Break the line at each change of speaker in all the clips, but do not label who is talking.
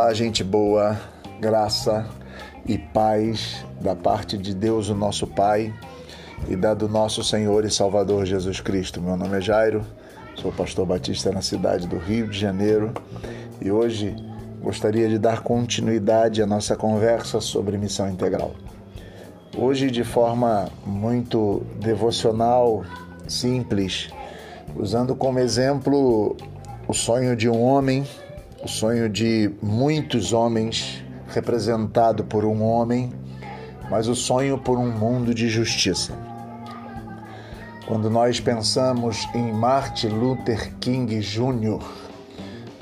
Olá, gente boa, graça e paz da parte de Deus, o nosso Pai, e da do nosso Senhor e Salvador Jesus Cristo. Meu nome é Jairo, sou pastor batista na cidade do Rio de Janeiro e hoje gostaria de dar continuidade à nossa conversa sobre missão integral. Hoje, de forma muito devocional, simples, usando como exemplo o sonho de um homem o sonho de muitos homens, representado por um homem, mas o sonho por um mundo de justiça. Quando nós pensamos em Martin Luther King Jr.,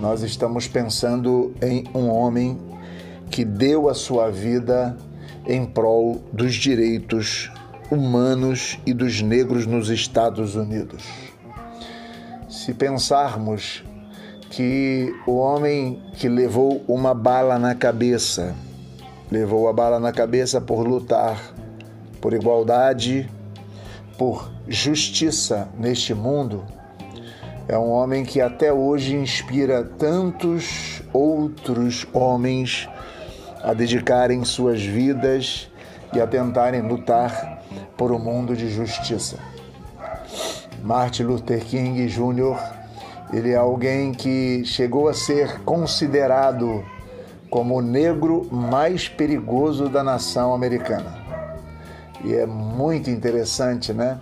nós estamos pensando em um homem que deu a sua vida em prol dos direitos humanos e dos negros nos Estados Unidos. Se pensarmos que o homem que levou uma bala na cabeça, levou a bala na cabeça por lutar por igualdade, por justiça neste mundo, é um homem que até hoje inspira tantos outros homens a dedicarem suas vidas e a tentarem lutar por um mundo de justiça. Martin Luther King Jr ele é alguém que chegou a ser considerado como o negro mais perigoso da nação americana. E é muito interessante, né?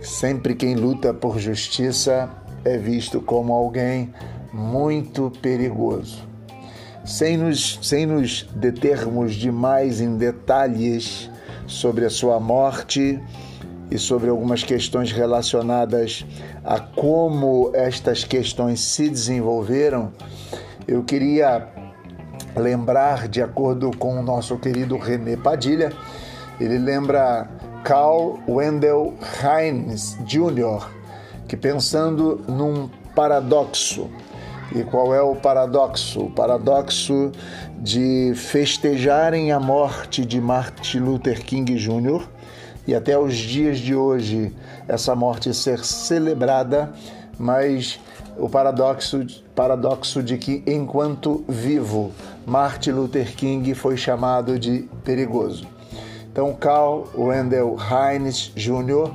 Sempre quem luta por justiça é visto como alguém muito perigoso. Sem nos, sem nos determos demais em detalhes sobre a sua morte, e sobre algumas questões relacionadas a como estas questões se desenvolveram, eu queria lembrar, de acordo com o nosso querido René Padilha, ele lembra Carl Wendell Heinz Jr., que pensando num paradoxo, e qual é o paradoxo? O paradoxo de festejarem a morte de Martin Luther King Jr e até os dias de hoje essa morte ser celebrada, mas o paradoxo, paradoxo de que enquanto vivo, Martin Luther King foi chamado de perigoso. Então, Carl Wendell Heinz Jr.,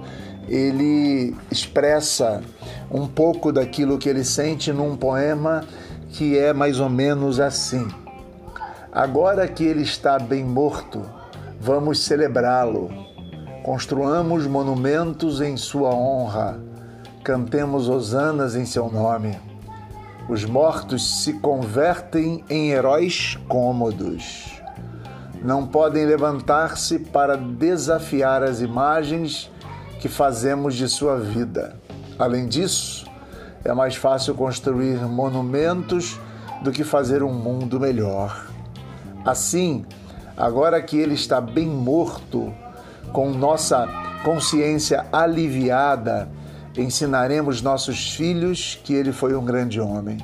ele expressa um pouco daquilo que ele sente num poema que é mais ou menos assim: Agora que ele está bem morto, vamos celebrá-lo Construamos monumentos em sua honra, cantemos hosanas em seu nome. Os mortos se convertem em heróis cômodos. Não podem levantar-se para desafiar as imagens que fazemos de sua vida. Além disso, é mais fácil construir monumentos do que fazer um mundo melhor. Assim, agora que ele está bem morto, com nossa consciência aliviada, ensinaremos nossos filhos que ele foi um grande homem,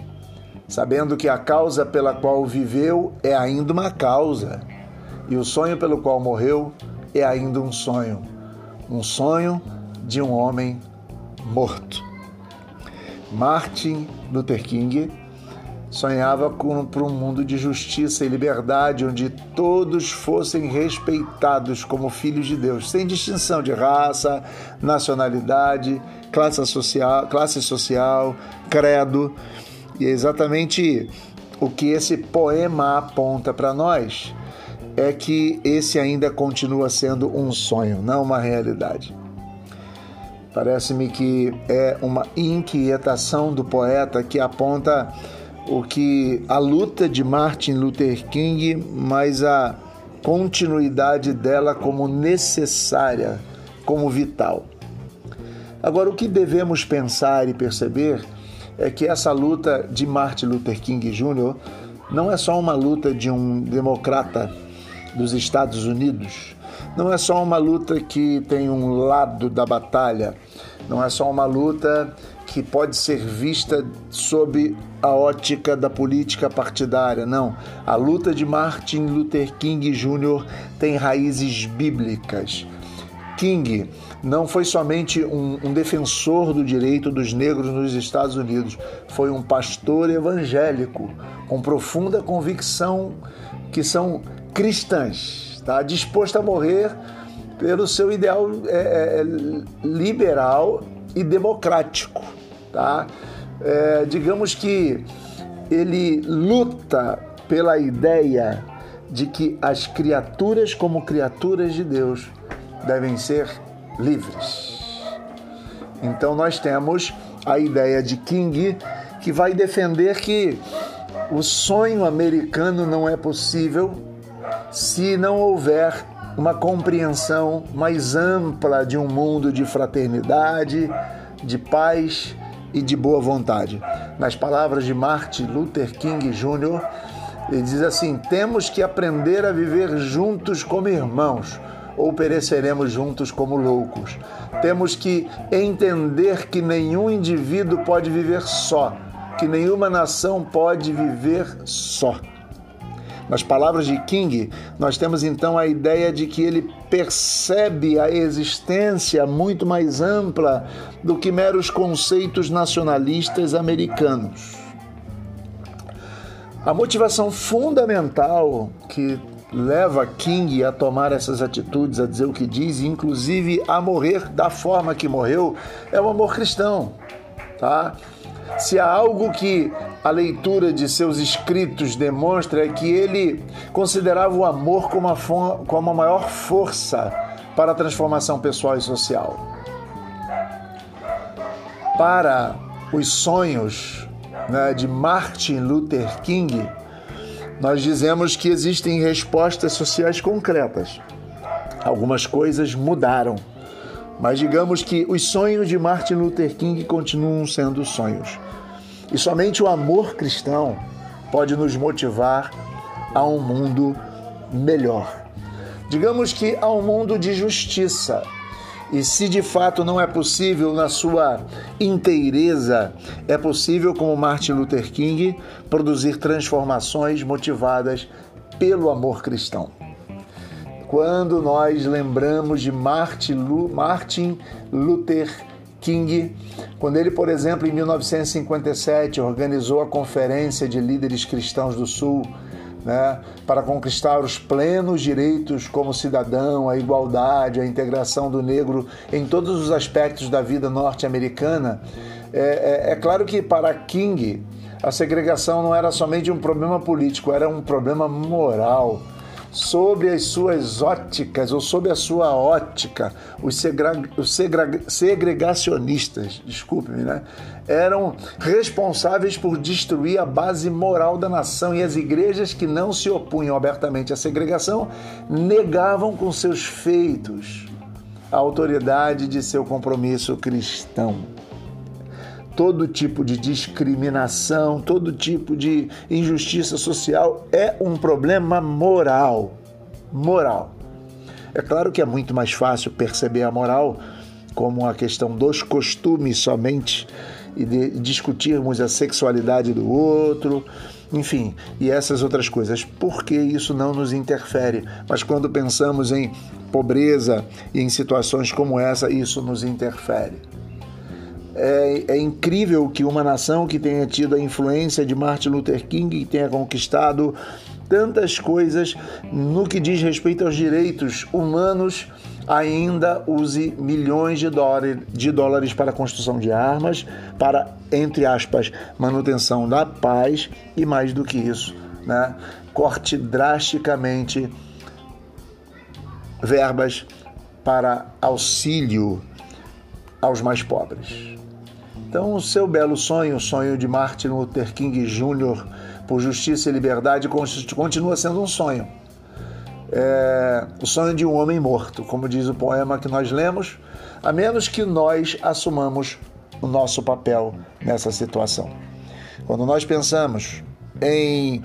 sabendo que a causa pela qual viveu é ainda uma causa e o sonho pelo qual morreu é ainda um sonho um sonho de um homem morto. Martin Luther King Sonhava com, por um mundo de justiça e liberdade, onde todos fossem respeitados como filhos de Deus, sem distinção de raça, nacionalidade, classe social, classe social credo. E é exatamente o que esse poema aponta para nós é que esse ainda continua sendo um sonho, não uma realidade. Parece-me que é uma inquietação do poeta que aponta o que a luta de Martin Luther King, mas a continuidade dela como necessária, como vital. Agora, o que devemos pensar e perceber é que essa luta de Martin Luther King Jr. não é só uma luta de um democrata dos Estados Unidos, não é só uma luta que tem um lado da batalha, não é só uma luta que pode ser vista sob a ótica da política partidária. Não. A luta de Martin Luther King Jr. tem raízes bíblicas. King não foi somente um, um, defensor do direito dos negros nos Estados Unidos, foi um pastor evangélico com profunda convicção que são cristãs, tá? disposto a morrer pelo seu ideal é, é, liberal e democrático. Tá? É, digamos que ele luta pela ideia de que as criaturas, como criaturas de Deus, devem ser livres. Então nós temos a ideia de King que vai defender que o sonho americano não é possível se não houver uma compreensão mais ampla de um mundo de fraternidade, de paz e de boa vontade. Nas palavras de Martin Luther King Jr., ele diz assim: temos que aprender a viver juntos como irmãos, ou pereceremos juntos como loucos. Temos que entender que nenhum indivíduo pode viver só, que nenhuma nação pode viver só. Nas palavras de King, nós temos então a ideia de que ele percebe a existência muito mais ampla do que meros conceitos nacionalistas americanos. A motivação fundamental que leva King a tomar essas atitudes, a dizer o que diz, e inclusive a morrer da forma que morreu, é o amor cristão, tá? Se há algo que a leitura de seus escritos demonstra é que ele considerava o amor como a, como a maior força para a transformação pessoal e social. Para os sonhos né, de Martin Luther King, nós dizemos que existem respostas sociais concretas. Algumas coisas mudaram, mas digamos que os sonhos de Martin Luther King continuam sendo sonhos. E somente o amor cristão pode nos motivar a um mundo melhor. Digamos que a um mundo de justiça. E se de fato não é possível na sua inteireza, é possível, como Martin Luther King, produzir transformações motivadas pelo amor cristão. Quando nós lembramos de Martin Luther King, quando ele, por exemplo, em 1957 organizou a Conferência de Líderes Cristãos do Sul, né, para conquistar os plenos direitos como cidadão, a igualdade, a integração do negro em todos os aspectos da vida norte-americana. É, é, é claro que para King a segregação não era somente um problema político, era um problema moral sobre as suas óticas ou sobre a sua ótica, os, segra, os segra, segregacionistas, desculpe-me, né, eram responsáveis por destruir a base moral da nação e as igrejas que não se opunham abertamente à segregação negavam com seus feitos a autoridade de seu compromisso cristão todo tipo de discriminação, todo tipo de injustiça social é um problema moral. Moral. É claro que é muito mais fácil perceber a moral como a questão dos costumes somente e discutirmos a sexualidade do outro, enfim, e essas outras coisas, porque isso não nos interfere. Mas quando pensamos em pobreza e em situações como essa, isso nos interfere. É, é, incrível que uma nação que tenha tido a influência de Martin Luther King, que tenha conquistado tantas coisas no que diz respeito aos direitos humanos, ainda use milhões de, dólares, de dólares para a construção de armas, para, entre aspas, manutenção da paz e mais do que isso, né? corte drasticamente verbas para auxílio aos mais pobres. Então, o seu belo sonho, o sonho de Martin Luther King Jr. por justiça e liberdade, continua sendo um sonho. É, o sonho de um homem morto, como diz o poema que nós lemos, a menos que nós assumamos o nosso papel nessa situação. Quando nós pensamos em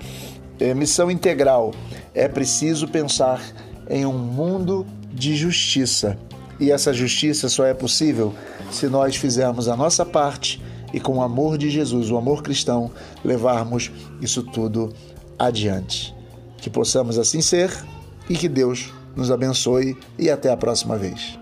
missão integral, é preciso pensar em um mundo de justiça. E essa justiça só é possível se nós fizermos a nossa parte e com o amor de Jesus, o amor cristão, levarmos isso tudo adiante. Que possamos assim ser e que Deus nos abençoe e até a próxima vez.